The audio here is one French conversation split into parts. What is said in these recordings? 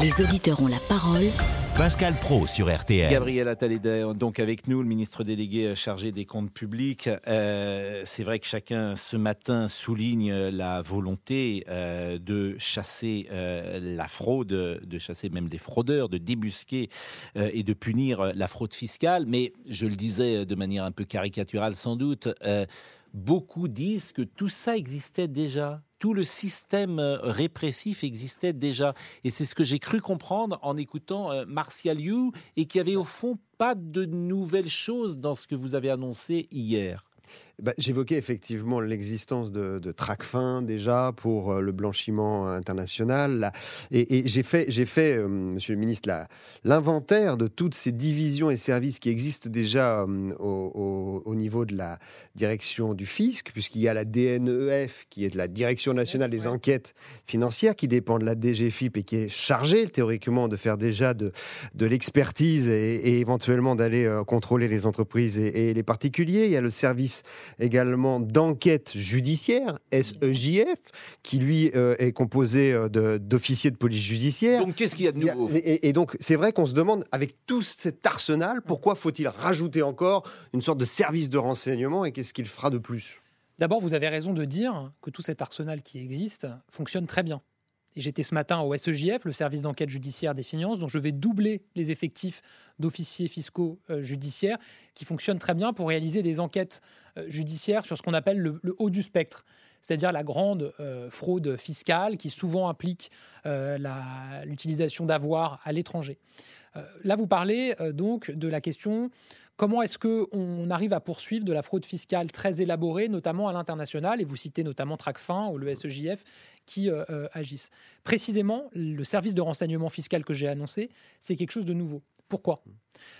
Les auditeurs ont la parole. Pascal Pro sur RTL. Gabriel Attal est donc avec nous, le ministre délégué chargé des comptes publics. Euh, c'est vrai que chacun ce matin souligne la volonté euh, de chasser euh, la fraude, de chasser même les fraudeurs, de débusquer et de punir la fraude fiscale. Mais je le disais de manière un peu caricaturale sans doute, beaucoup disent que tout ça existait déjà tout le système euh, répressif existait déjà. Et c'est ce que j'ai cru comprendre en écoutant euh, Martial You et qui avait au fond pas de nouvelles choses dans ce que vous avez annoncé hier. Bah, j'évoquais effectivement l'existence de, de TRACFIN déjà pour euh, le blanchiment international. Et, j'ai fait, j'ai fait euh, monsieur le ministre, l'inventaire de toutes ces divisions et services qui existent déjà euh, au, niveau de la direction du fisc, puisqu'il y a la DNEF, qui est de la Direction nationale des enquêtes financières, qui dépend de la DGFIP et qui est chargée théoriquement de faire déjà de, de l'expertise et, éventuellement d'aller contrôler les entreprises et, et les particuliers. Il y a le service également d'enquête judiciaire, SEJF, qui lui euh, est composé euh, d'officiers de, police judiciaire. Donc qu'est-ce qu'il y a de nouveau? et, donc c'est vrai qu'on se demande, avec tout cet arsenal, pourquoi faut-il rajouter encore une sorte de service de renseignement et qu'est-ce qu'il fera de plus? D'abord, vous avez raison de dire que tout cet arsenal qui existe fonctionne très bien. J'étais ce matin au SEJF, le service d'enquête judiciaire des finances, dont je vais doubler les effectifs d'officiers fiscaux euh, judiciaires, qui fonctionnent très bien pour réaliser des enquêtes euh, judiciaires sur ce qu'on appelle le, haut du spectre, c'est-à-dire la grande euh, fraude fiscale qui souvent implique l'utilisation d'avoirs à l'étranger. là, vous parlez donc de la question Comment est-ce qu'on arrive à poursuivre de la fraude fiscale très élaborée, notamment à l'international Et vous citez notamment Tracfin ou le SEJF qui euh, euh, agissent. Précisément, le service de renseignement fiscal que j'ai annoncé, c'est quelque chose de nouveau. Pourquoi?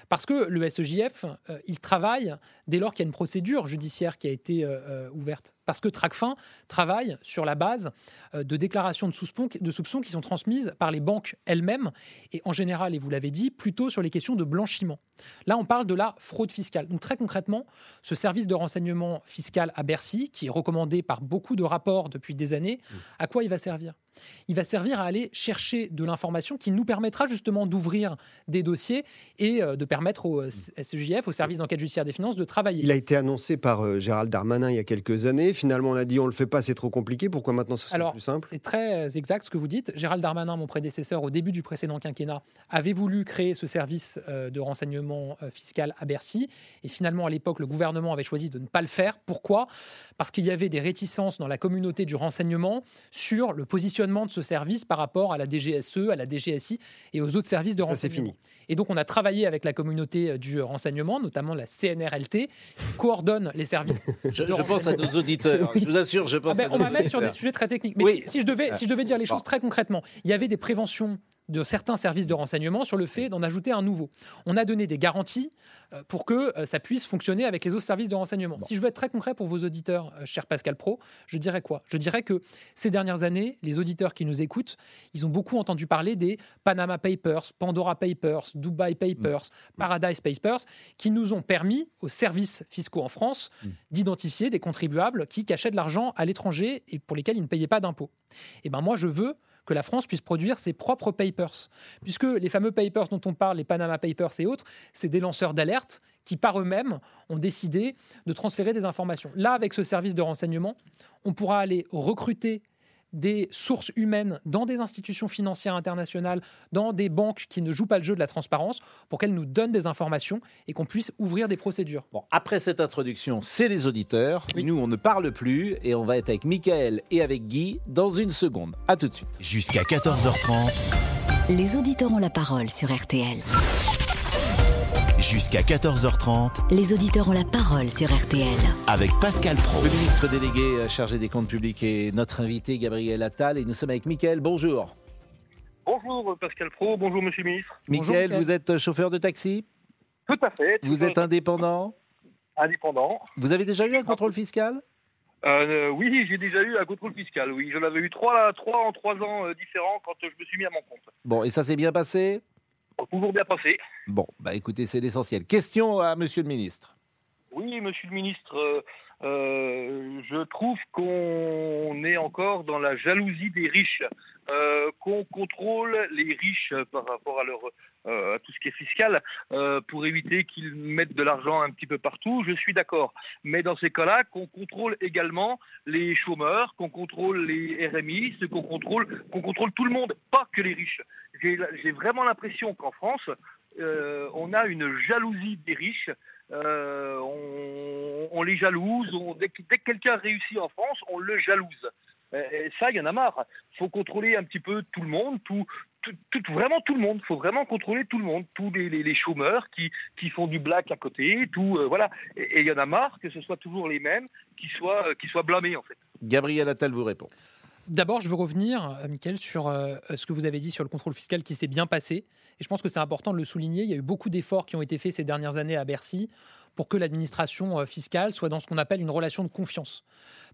Parce que le SEJF, euh, il travaille dès lors qu'il y a une procédure judiciaire qui a été ouverte. Parce que Tracfin travaille sur la base de déclarations de soupçons, de soupçons qui sont transmises par les banques elles-mêmes, et en général, et vous l'avez dit, plutôt sur les questions de blanchiment. Là, on parle de la fraude fiscale. Donc très concrètement, ce service de renseignement fiscal à Bercy, qui est recommandé par beaucoup de rapports depuis des années, mmh. à quoi il va servir? Il va servir à aller chercher de l'information qui nous permettra justement d'ouvrir des dossiers et euh, de permettre au SGF, au service d'enquête judiciaire des finances, de travailler. Il a été annoncé par euh, Gérald Darmanin il y a quelques années. Finalement, on a dit on le fait pas, c'est trop compliqué. Pourquoi maintenant ce serait plus simple? C'est très euh, exact ce que vous dites. Gérald Darmanin, mon prédécesseur, au début du précédent quinquennat, avait voulu créer ce service de renseignement fiscal à Bercy. Et finalement, à l'époque, le gouvernement avait choisi de ne pas le faire. Pourquoi? Parce qu'il y avait des réticences dans la communauté du renseignement sur le positionnement de ce service par rapport à la DGSE, à la DGSI et aux autres services de renseignement. fini. Et donc, on a travaillé avec la communauté euh, du renseignement, notamment la CNRLT, qui coordonne les services. je, pense à nos auditeurs. Je vous assure, je pense. Ah ben, on va mettre sur des sujets très techniques. Mais si, je devais, si je devais dire les choses très concrètement, il y avait des préventions de certains services de renseignement sur le fait d'en ajouter un nouveau. On a donné des garanties euh, pour que euh, ça puisse fonctionner avec les autres services de renseignement. Si je veux être très concret pour vos auditeurs, euh, cher Pascal Pro, je dirais quoi? Je dirais que ces dernières années, les auditeurs qui nous écoutent, ils ont beaucoup entendu parler des Panama Papers, Pandora Papers, Dubai Papers, mm. Paradise Papers, qui nous ont permis aux services fiscaux en France mm. d'identifier des contribuables qui cachaient de l'argent à l'étranger et pour lesquels ils ne payaient pas d'impôts. Et eh ben moi, je veux que la France puisse produire ses propres papers. Puisque les fameux papers dont on parle, les Panama Papers et autres, c'est des lanceurs d'alerte qui par eux-mêmes ont décidé de transférer des informations. Là, avec ce service de renseignement, on pourra aller recruter des sources humaines dans des institutions financières internationales, dans des banques qui ne jouent pas le jeu de la transparence, pour qu'elles nous donnent des informations et qu'on puisse ouvrir des procédures. Bon, après cette introduction, c'est les auditeurs. Nous, on ne parle plus et on va être avec Michael et avec Guy dans une seconde. À tout de suite. Jusqu'à 14h30. Les auditeurs ont la parole sur RTL. Jusqu'à 14h30. Les auditeurs ont la parole sur RTL. Avec Pascal Pro. Le ministre délégué euh, chargé des comptes publics et notre invité Gabriel Attal. Et nous sommes avec Mickaël. Bonjour. Bonjour Pascal Pro, bonjour Monsieur le ministre. Mickaël, vous êtes chauffeur de taxi? Tout à fait. Vous êtes indépendant? Indépendant. Vous avez déjà eu un contrôle fiscal? Euh, oui, j'ai déjà eu un contrôle fiscal. Oui, je l'avais eu trois, trois en trois ans euh, différents quand je me suis mis à mon compte. Bon, et ça s'est bien passé? Toujours bien passé. Bon, bah écoutez, c'est l'essentiel. Question à Monsieur le ministre. Oui, Monsieur le ministre. Euh, Euh, je trouve qu'on est encore dans la jalousie des riches, euh, qu'on contrôle les riches par rapport à euh, tout ce qui est fiscal euh, pour éviter qu'ils mettent de l'argent un petit peu partout. Je suis d'accord, mais dans ces cas-là, qu'on contrôle également les chômeurs, qu'on contrôle les RMI, qu'on contrôle qu'on contrôle tout le monde, pas que les riches. J'ai vraiment l'impression qu'en France, on a une jalousie des riches. On, les jalouse. dès que quelqu'un réussit en France, on le jalouse. Euh, Et ça, il y en a marre. Il faut contrôler un petit peu tout le monde, tout, tout, tout- vraiment tout le monde. Il faut vraiment contrôler tout le monde, tous les, les- les chômeurs qui, qui font du black à côté, tout euh, voilà. Et il y en a marre que ce soit toujours les mêmes qui soient, euh, qui soient blâmés en fait. Gabriel Attal vous répond. D'abord, je veux revenir, euh, Mickaël, sur euh, ce que vous avez dit sur le contrôle fiscal qui s'est bien passé. Et je pense que c'est important de le souligner. Il y a eu beaucoup d'efforts qui ont été faits ces dernières années à Bercy pour que l'administration euh, fiscale soit dans ce qu'on appelle une relation de confiance.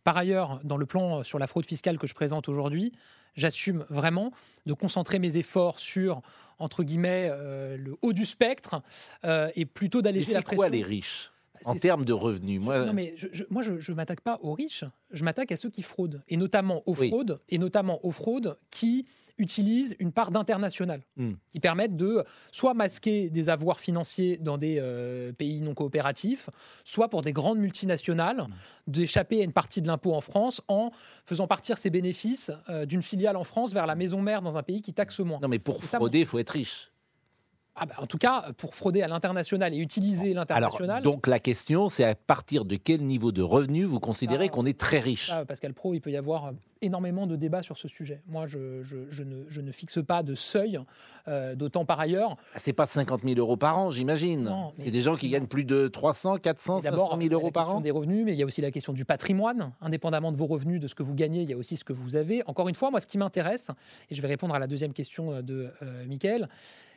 Par ailleurs, dans le plan euh, sur la fraude fiscale que je présente aujourd'hui, j'assume vraiment de concentrer mes efforts sur, entre guillemets, euh, le haut du spectre euh, et plutôt d'alléger la c'est pression. quoi les riches? En termes de revenus Moi, non, mais je, je- moi, je ne m'attaque pas aux riches, je m'attaque à ceux qui fraudent, et notamment aux Oui. fraudes, et notamment aux fraudes qui utilisent une part d'international, Hmm. qui permettent de soit masquer des avoirs financiers dans des euh, pays non coopératifs, soit pour des grandes multinationales Hmm. d'échapper à une partie de l'impôt en France en faisant partir ses bénéfices euh, d'une filiale en France vers la maison mère dans un pays qui taxe moins. non, mais pour frauder, il faut être riche. Ah bah, en tout cas, pour frauder à l'international et utiliser Alors, l'international. donc la question, c'est à partir de quel niveau de revenu vous considérez Ah. qu'on est très riche? Ça, Pascal Pro, il peut y avoir euh, énormément de débats sur ce sujet. Moi, je, je- je ne, je ne fixe pas de seuil, euh, d'autant par ailleurs. Ah, C'est pas 50 000 euros par an, j'imagine. C'est des gens qui gagnent plus de 300, 400, Et D'abord, 500 000 il y a euros la par question an. des revenus, mais il y a aussi la question du patrimoine. Indépendamment de vos revenus, de ce que vous gagnez, il y a aussi ce que vous avez. Encore une fois, moi, ce qui m'intéresse, et je vais répondre à la deuxième question euh, de euh,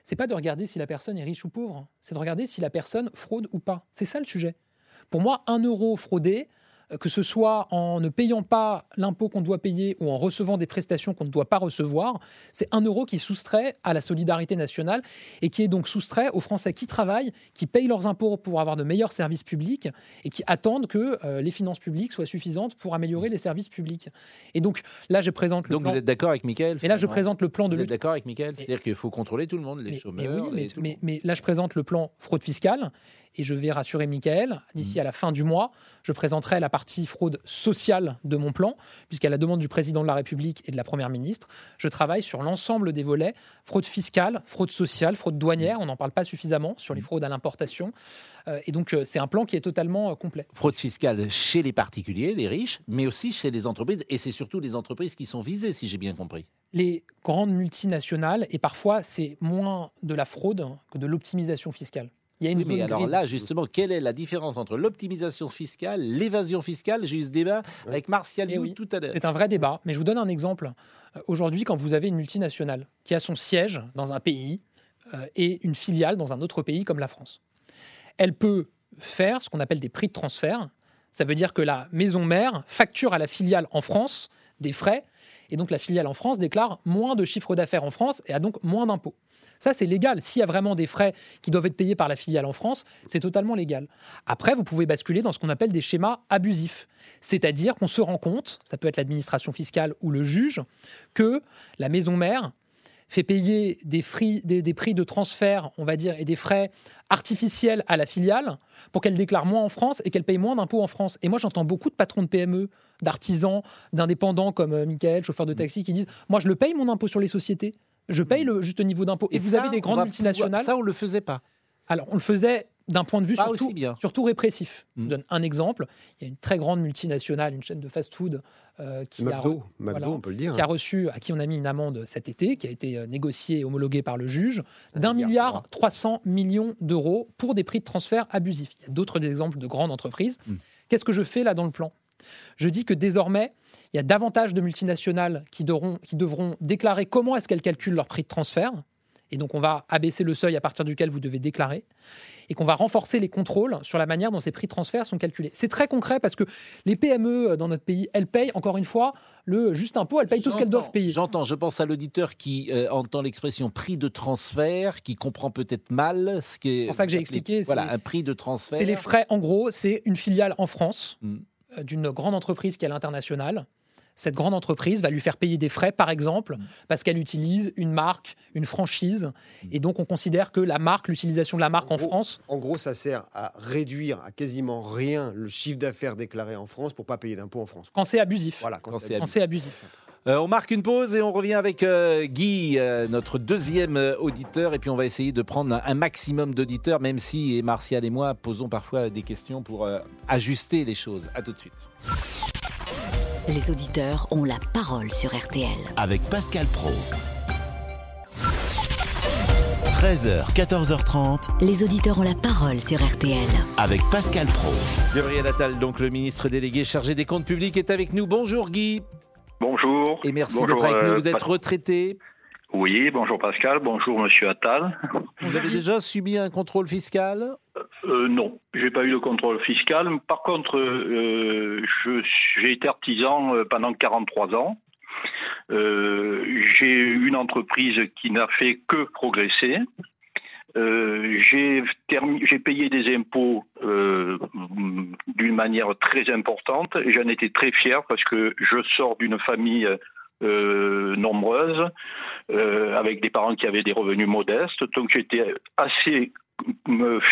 c'est pas de regarder si la personne est riche ou pauvre, c'est de regarder si la personne fraude ou pas. C'est ça le sujet. Pour moi, un euro fraudé, que ce soit en ne payant pas l'impôt qu'on doit payer ou en recevant des prestations qu'on ne doit pas recevoir, c'est un euro qui soustrait à la solidarité nationale et qui est donc soustrait aux Français qui travaillent, qui payent leurs impôts pour avoir de meilleurs services publics et qui attendent que euh, les finances publiques soient suffisantes pour améliorer les services publics. Et donc là, je présente le Donc plan. vous êtes d'accord avec Michael Et là, je présente le plan de Vous êtes d'accord avec Michael C'est-à-dire qu'il faut contrôler tout le monde, les Mais- mais chômeurs, oui, les- mais là, je présente le plan fraude fiscale et je vais rassurer Michael. D'ici à la fin du mois, je présenterai la partie fraude sociale de mon plan, puisqu'à la demande du président de la République et de la première ministre, je travaille sur l'ensemble des volets fraude fiscale, fraude sociale, fraude douanière. On n'en parle pas suffisamment sur les fraudes à l'importation. Euh, et donc, euh, c'est un plan qui est totalement euh, complet. Fraude fiscale chez les particuliers, les riches, mais aussi chez les entreprises. Et c'est surtout les entreprises qui sont visées, si j'ai bien compris. les grandes multinationales, et parfois c'est moins de la fraude que de l'optimisation fiscale. Il y a une Oui, mais alors grise. là, justement, quelle est la différence entre l'optimisation fiscale, l'évasion fiscale J'ai eu ce débat avec Martial Eh You oui. tout à l'heure. C'est un vrai débat, mais je vous donne un exemple. Euh, Aujourd'hui, quand vous avez une multinationale qui a son siège dans un pays euh, et une filiale dans un autre pays comme la France, elle peut faire ce qu'on appelle des prix de transfert. Ça veut dire que la maison mère facture à la filiale en France des frais, et donc la filiale en France déclare moins de chiffre d'affaires en France et a donc moins d'impôts. Ça, c'est légal. S'il y a vraiment des frais qui doivent être payés par la filiale en France, c'est totalement légal. Après, vous pouvez basculer dans ce qu'on appelle des schémas abusifs. C'est-à-dire qu'on se rend compte, ça peut être l'administration fiscale ou le juge, que la maison mère fait payer des, des- des prix de transfert, on va dire, et des frais artificiels à la filiale pour qu'elle déclare moins en France et qu'elle paye moins d'impôts en France. Et moi, j'entends beaucoup de patrons de PME, d'artisans, d'indépendants comme euh, Michael, chauffeur de taxi, qui disent Moi, je le paye mon impôt sur les sociétés. Je paye le juste niveau d'impôt. Et, vous ça, avez des grandes multinationales. pouvoir- Ça, on le faisait pas. Alors, on le faisait d'un point de vue surtout, aussi bien. surtout répressif. Je vous donne un exemple. Il y a une très grande multinationale, une chaîne de fast-food euh, qui, a, McDo, McDo, voilà, on peut le dire. qui a reçu, à qui on a mis une amende cet été, qui a été euh, négociée et homologuée par le juge, d'un milliard milliard 300 millions d'euros pour des prix de transfert abusifs. Il y a d'autres exemples de grandes entreprises. Mm. Qu'est-ce que je fais là dans le plan? Je dis que désormais, il y a davantage de multinationales qui devront, qui devront déclarer comment est-ce qu'elles calculent leur prix de transfert. Et donc, on va abaisser le seuil à partir duquel vous devez déclarer. Et qu'on va renforcer les contrôles sur la manière dont ces prix de transfert sont calculés. C'est très concret parce que les PME dans notre pays, elles payent, encore une fois, le juste impôt, elles payent tout ce qu'elles doivent payer. J'entends, je pense à l'auditeur qui euh, entend l'expression prix de transfert, qui comprend peut-être mal ce qui est. C'est pour ça que j'ai expliqué, Voilà, un prix de transfert. C'est les frais, en gros, c'est une filiale en France Mm. euh, d'une grande entreprise qui est à l'international, cette grande entreprise va lui faire payer des frais, par exemple, parce qu'elle utilise une marque, une franchise. Et donc, on considère que la marque, l'utilisation de la marque en, gros- France, En gros, ça sert à réduire à quasiment rien le chiffre d'affaires déclaré en France pour pas payer d'impôts en France. quand c'est abusif. Voilà, quand Quand c'est abusif. Euh, on marque une pause et on revient avec euh, Guy, euh, notre deuxième auditeur, et puis on va essayer de prendre un, un maximum d'auditeurs, même si et Martial et moi posons parfois des questions pour euh, ajuster les choses. À tout de suite. Les auditeurs ont la parole sur RTL. avec Pascal Pro. 13h, 14h30 Les auditeurs ont la parole sur RTL. avec Pascal Pro. Gabriel Attal, donc le ministre délégué chargé des comptes publics, est avec nous. Bonjour Guy, Bonjour. et merci d'être avec nous. euh, Vous êtes retraité. Oui, bonjour Pascal, bonjour Monsieur Attal. Vous avez déjà subi un contrôle fiscal? Euh, non, j'ai pas eu de contrôle fiscal. Par contre, euh, j'ai été artisan euh, pendant 43 ans. Euh, j'ai une entreprise qui n'a fait que progresser. Euh, j'ai payé des impôts d'une manière très importante et j'en étais très fier parce que je sors d'une famille euh, nombreuse euh, avec des parents qui avaient des revenus modestes. Donc j'étais assez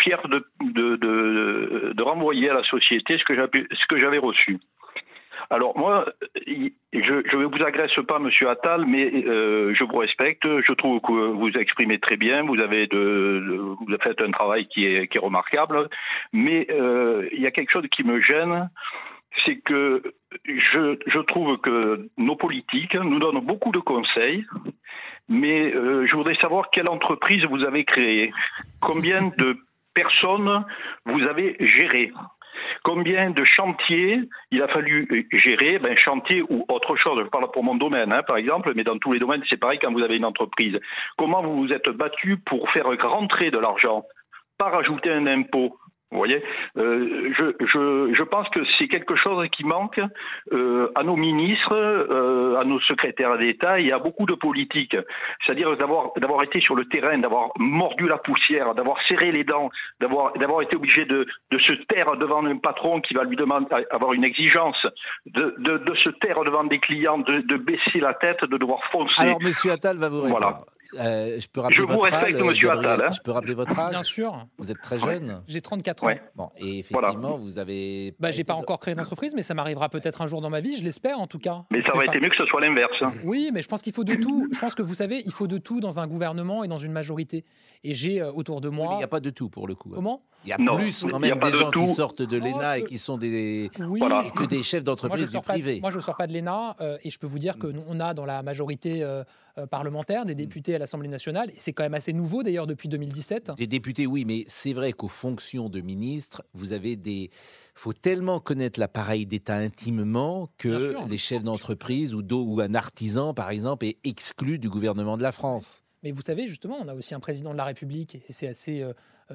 fier de, de, de, renvoyer à la société ce que j'avais reçu. Alors moi, je ne vous agresse pas, Monsieur Attal, mais euh, je vous respecte. Je trouve que vous exprimez très bien. Vous avez de, de- vous avez fait un travail qui est, qui est remarquable. Mais euh, il y a quelque chose qui me gêne, c'est que je, je trouve que nos politiques nous donnent beaucoup de conseils, mais euh, je voudrais savoir quelle entreprise vous avez créée, combien de personnes vous avez gérées? Combien de chantiers il a fallu euh, gérer, ben, chantier ou autre chose, je parle pour mon domaine hein, par exemple, mais dans tous les domaines c'est pareil quand vous avez une entreprise. Comment vous vous êtes battu pour faire rentrer de l'argent, pas rajouter un impôt vous voyez, euh, je, je, je pense que c'est quelque chose qui manque euh, à nos ministres, euh, à nos secrétaires d'État et à beaucoup de politiques. C'est-à-dire d'avoir d'avoir été sur le terrain, d'avoir mordu la poussière, d'avoir serré les dents, d'avoir d'avoir été obligé de, de se taire devant un patron qui va lui demander avoir une exigence, de, de, de se taire devant des clients, de, de baisser la tête, de devoir foncer. Alors Monsieur Attal va vous répondre. Voilà. Euh, je peux rappeler Je vous votre respecte, âge, monsieur Gabriel Attal, hein. Je peux rappeler votre âge Bien sûr. Vous êtes très jeune. J'ai 34 ans. Ouais. Bon, et effectivement, vous avez. Bah, j'ai pas encore créé d'entreprise, mais ça m'arrivera peut-être un jour dans ma vie, je l'espère en tout cas. Mais ça aurait été mieux que ce soit l'inverse. Oui, mais je pense qu'il faut de tout. Je pense que vous savez, il faut de tout dans un gouvernement et dans une majorité. Et j'ai euh, autour de moi. Il n'y a pas de tout pour le coup. hein. Comment? Il y a Non, plus quand même des de gens qui sortent de l'ENA Oh, et je- qui sont des Oui, Voilà. que des chefs d'entreprise du privé. moi, je sors pas de l'ENA euh, et je peux vous dire que nous, on a dans la majorité euh, euh, parlementaire des députés à l'Assemblée nationale. Et c'est quand même assez nouveau d'ailleurs depuis 2017. Des députés, oui, mais c'est vrai qu'aux fonctions de ministre, vous avez des. faut tellement connaître l'appareil d'État intimement que les chefs d'entreprise ou, un artisan, par exemple, est exclu du gouvernement de la France. Mais vous savez, justement, on a aussi un président de la République, et c'est assez euh,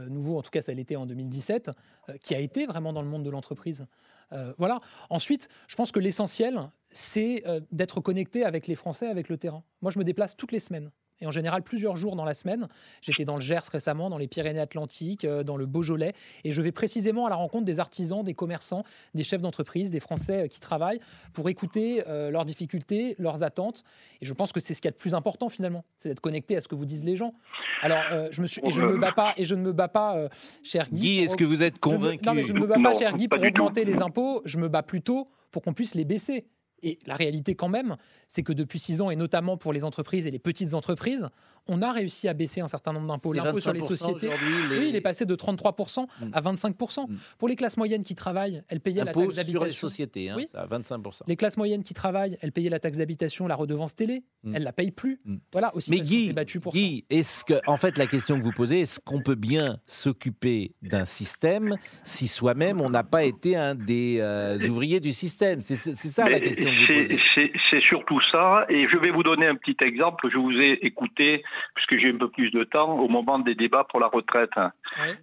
nouveau, en tout cas ça l'était en 2017, euh, qui a été vraiment dans le monde de l'entreprise. Euh, voilà. Ensuite, je pense que l'essentiel, c'est euh, d'être connecté avec les Français, avec le terrain. Moi, je me déplace toutes les semaines. Et en général, plusieurs jours dans la semaine. J'étais dans le Gers récemment, dans les Pyrénées-Atlantiques, euh, dans le Beaujolais. Et je vais précisément à la rencontre des artisans, des commerçants, des chefs d'entreprise, des Français euh, qui travaillent pour écouter euh, leurs difficultés, leurs attentes. Et je pense que c'est ce qu'il y a de plus important finalement, c'est d'être connecté à ce que vous disent les gens. Alors, euh, je me suis, et je ne me bats pas, et je ne me bats pas, euh, cher Guy. Guy, pour- est-ce que vous êtes je me- convaincu Non, mais je ne me bats pas, Non, cher Guy, pour augmenter les impôts. Je me bats plutôt pour qu'on puisse les baisser. Et la réalité, quand même, c'est que depuis six ans, et notamment pour les entreprises et les petites entreprises, on a réussi à baisser un certain nombre d'impôts. L'impôt sur les 25% sociétés. les- Oui, il est passé de 33% Mm. à 25%. Mm. Pour les classes moyennes qui travaillent, elles payaient la impôts taxe sur les d'habitation. sociétés, hein, Oui. ça, 25%. Les classes moyennes qui travaillent, elles payaient la taxe d'habitation, la redevance télé. Mm. Elles la payent plus. Mm. Voilà aussi. Mais parce Guy, s'est battu pour ça. Guy est-ce que, en fait, la question que vous posez, est-ce qu'on peut bien s'occuper d'un système si soi-même on n'a pas été un des euh, ouvriers du système? C'est ça la Mais question c'est- posez. C'est c'est surtout ça, et je vais vous donner un petit exemple. Je vous ai écouté, puisque j'ai un peu plus de temps, au moment des débats pour la retraite.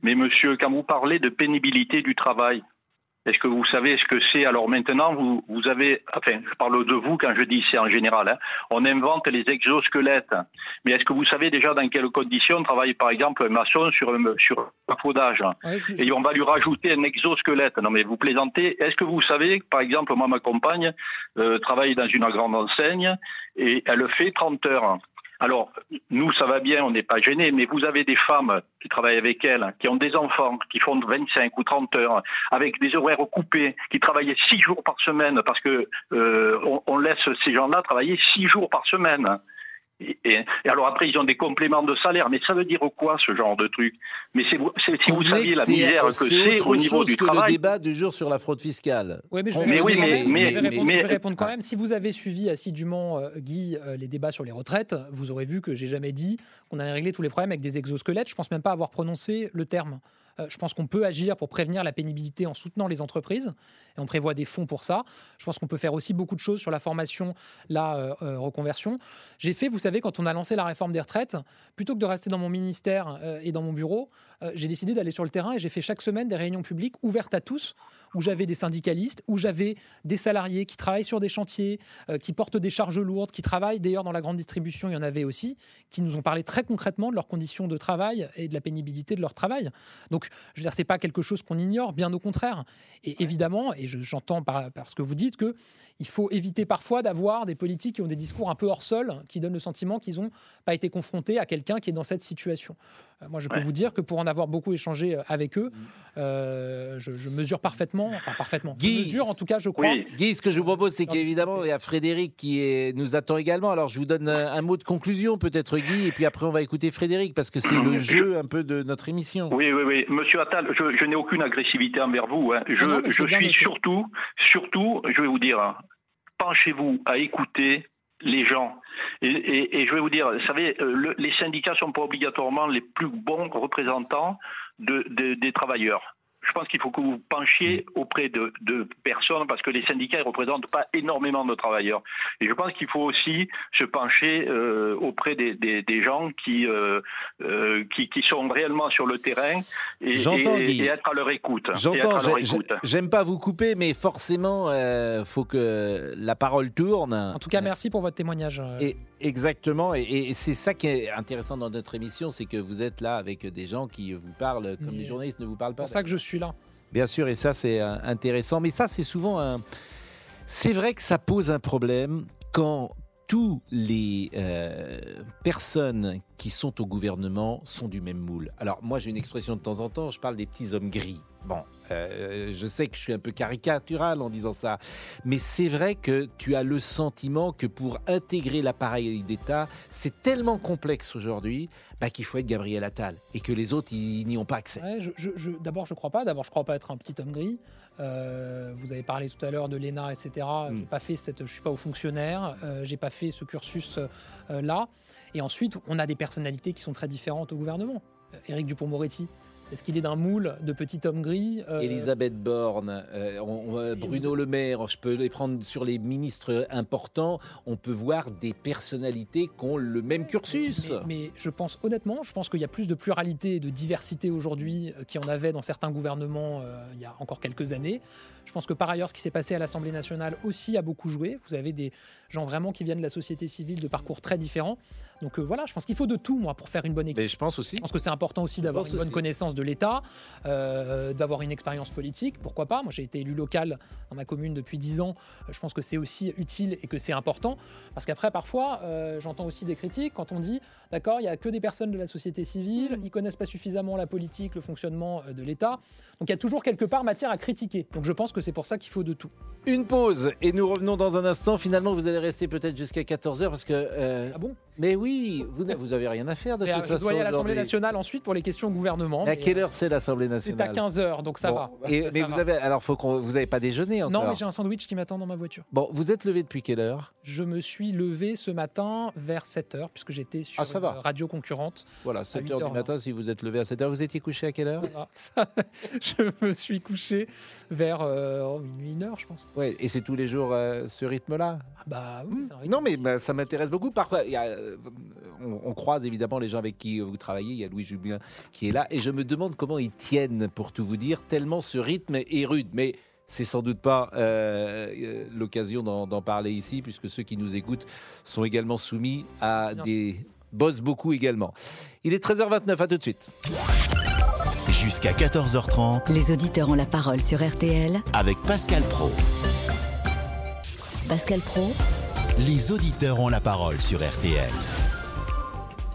Mais monsieur, quand vous parlez de pénibilité du travail, Est-ce que vous savez ce que c'est Alors maintenant, vous, vous avez, enfin, je parle de vous quand je dis c'est en général, hein. on invente les exosquelettes. Mais est-ce que vous savez déjà dans quelles conditions travaille par exemple un maçon sur un, sur un faudage Ouais, Et on va lui rajouter un exosquelette. Non mais vous plaisantez. Est-ce que vous savez, par exemple, moi ma compagne euh, travaille dans une grande enseigne et elle fait 30 heures. Alors, nous, ça va bien, on n'est pas gênés, mais vous avez des femmes qui travaillent avec elles, qui ont des enfants, qui font 25 ou 30 heures, avec des horaires coupés, qui travaillent 6 jours par semaine, parce que euh, on, laisse ces gens-là travailler 6 jours par semaine. Et, et- et alors après, ils ont des compléments de salaire, mais ça veut dire quoi ce genre de truc? Mais c'est, c'est- si vous saviez la c'est- misère que c'est au niveau chose du que le travail. débat du jour sur la fraude fiscale. Ouais, mais je vais, Mais oui, répondre, mais- je vais mais- répondre- mais- je vais répondre quand même. Si vous avez suivi assidûment, euh, Guy, euh, les débats sur les retraites, vous aurez vu que j'ai jamais dit qu'on allait régler tous les problèmes avec des exosquelettes. Je pense même pas avoir prononcé le terme. Euh, je pense qu'on peut agir pour prévenir la pénibilité en soutenant les entreprises et on prévoit des fonds pour ça. Je pense qu'on peut faire aussi beaucoup de choses sur la formation, la euh, euh, reconversion. J'ai fait, vous savez, quand on a lancé la réforme des retraites, plutôt que de rester dans mon ministère et dans mon bureau, euh, j'ai décidé d'aller sur le terrain et j'ai fait chaque semaine des réunions publiques ouvertes à tous, où j'avais des syndicalistes, où j'avais des salariés qui travaillent sur des chantiers, euh, qui portent des charges lourdes, qui travaillent d'ailleurs dans la grande distribution, il y en avait aussi, qui nous ont parlé très concrètement de leurs conditions de travail et de la pénibilité de leur travail. Donc, je veux dire, c'est pas quelque chose qu'on ignore, bien au contraire. Et évidemment, et je- j'entends par, par ce que vous dites que il faut éviter parfois d'avoir des politiques qui ont des discours un peu hors sol, qui donnent le sentiment qu'ils n'ont pas été confrontés à quelqu'un qui est dans cette situation. Euh, moi, je peux Ouais. vous dire que pour en avoir beaucoup échangé euh, avec eux, euh, je, je mesure parfaitement, enfin parfaitement, je Guy, mesure en tout cas, je crois. Oui, Guy, ce que je vous propose, c'est qu'évidemment, il y a Frédéric qui est- nous attend également. Alors, je vous donne un, un mot de conclusion, peut-être, Guy, et puis après, on va écouter Frédéric, parce que c'est le jeu un peu de notre émission. Oui, oui, oui. Monsieur Attal, je, je n'ai aucune agressivité envers vous. hein. Je, Non, non, je suis surtout, surtout, je vais vous dire, hein, penchez-vous à écouter les gens. Et, et- et je vais vous dire, vous savez, euh, le- les syndicats sont pas obligatoirement les plus bons représentants de- de- des travailleurs. Je pense qu'il faut que vous penchiez auprès de, de personnes parce que les syndicats ne représentent pas énormément de travailleurs. Et je pense qu'il faut aussi se pencher euh, auprès des, des- des gens qui, euh, euh, qui, qui sont réellement sur le terrain et, être à leur écoute. J'entends, j'aime pas vous couper, mais forcément, il faut que la parole tourne. En tout cas, merci pour votre témoignage. Et exactement, et, et c'est ça qui est intéressant dans notre émission, c'est que vous êtes là avec des gens qui vous parlent comme les journalistes ne vous parlent C'est pas. pour ça que je suis là. Bien sûr, et ça c'est euh, intéressant. Mais ça c'est souvent un... C'est vrai que ça pose un problème quand tous les euh, personnes qui sont au gouvernement sont du même moule. Alors moi j'ai une expression de temps en temps, je parle des petits hommes gris. Bon, euh, je sais que je suis un peu caricatural en disant ça, mais c'est vrai que tu as le sentiment que pour intégrer l'appareil d'État, c'est tellement complexe aujourd'hui bah, qu'il faut être Gabriel Attal et que les autres ils n'y ont pas accès. Ouais, je, je- je- D'abord, je crois pas. D'abord, je crois pas être un petit homme gris. Euh, vous avez parlé tout à l'heure de l'ENA, etc. Mm. J'ai pas fait cette. Je suis pas au fonctionnaire. Euh, j'ai pas fait ce cursus euh, là. Et ensuite, on a des personnalités qui sont très différentes au gouvernement. Éric Dupond-Moretti. Est-ce qu'il est d'un moule de petit homme gris euh, Elisabeth Borne, euh, on- euh, Bruno Le Maire, je peux les prendre sur les ministres importants, on peut voir des personnalités qui ont le même cursus. Mais, mais je pense honnêtement, je pense qu'il y a plus de pluralité et de diversité aujourd'hui qu'il y en avait dans certains gouvernements il y a encore quelques années. Je pense que par ailleurs, ce qui s'est passé à l'Assemblée nationale aussi a beaucoup joué. Vous avez des gens vraiment qui viennent de la société civile de parcours très différents. Donc euh, voilà, je pense qu'il faut de tout, moi, pour faire une bonne équipe. Mais je pense aussi. Je pense que c'est important aussi d'avoir une bonne aussi. connaissance de l'État, euh, d'avoir une expérience politique, pourquoi pas. Moi, j'ai été élu local dans ma commune depuis 10 ans. Je pense que c'est aussi utile et que c'est important. Parce qu'après, parfois, euh, j'entends aussi des critiques quand on dit, d'accord, il n'y a que des personnes de la société civile, ils connaissent pas suffisamment la politique, le fonctionnement de l'État. Donc il y a toujours quelque part matière à critiquer. Donc je pense que c'est pour ça qu'il faut de tout. Une pause et nous revenons dans un instant. Finalement, vous allez rester peut-être jusqu'à 14h parce que. euh, Ah bon? mais oui, vous, n'a- vous avez rien à faire de Mais, euh, toute Je façon. dois aller à l'Assemblée nationale ensuite pour les questions au gouvernement. Mais À quelle euh, heure c'est l'Assemblée C'est à nationale 15h, donc ça Bon, va. et- Ça mais vous avez. Alors, faut qu'on. Vous n'avez pas déjeuné encore Non, mais j'ai un sandwich qui m'attend dans ma voiture. Bon, vous êtes levé depuis quelle heure? Je me suis levé ce matin vers 7h, puisque j'étais sur Ah, ça va. une radio concurrente. Voilà, 7 heures 8h20. du matin. Si vous êtes levé à 7 heures, vous étiez couché à quelle heure? Je me suis couché vers euh, minuit, une heure, je pense. Ouais, et c'est tous les jours euh, ce rythme-là Ah bah oui, rythme. Non, mais bah, ça m'intéresse beaucoup. Parfois, il y a, euh, on, on croise évidemment les gens avec qui vous travaillez. Il y a Louis Julien qui est là. Et je me demande comment ils tiennent, pour tout vous dire, tellement ce rythme est rude. Mais c'est sans doute pas euh, l'occasion d'en parler ici, puisque ceux qui nous écoutent sont également soumis à des bossent beaucoup également. Il est 13h29, à tout de suite. Jusqu'à 14h30 Les auditeurs ont la parole sur RTL. avec Pascal Pro. Pascal Pro, Les auditeurs ont la parole sur RTL.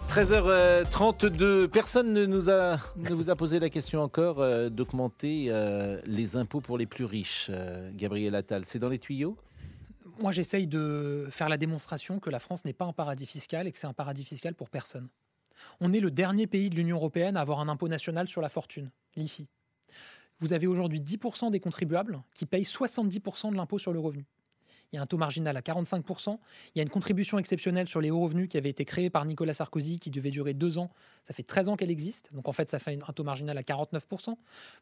13h32, personne ne, nous a, ne vous a posé la question encore euh, d'augmenter euh, les impôts pour les plus riches, euh, Gabriel Attal. C'est dans les tuyaux? Moi, j'essaye de faire la démonstration que la France n'est pas un paradis fiscal et que c'est un paradis fiscal pour personne. On est le dernier pays de l'Union européenne à avoir un impôt national sur la fortune, l'IFI. Vous avez aujourd'hui 10% des contribuables qui payent 70% de l'impôt sur le revenu. Il y a un taux marginal à 45%. Il y a une contribution exceptionnelle sur les hauts revenus qui avait été créée par Nicolas Sarkozy, qui devait durer deux ans. Ça fait 13 ans qu'elle existe. Donc en fait, ça fait un taux marginal à 49%.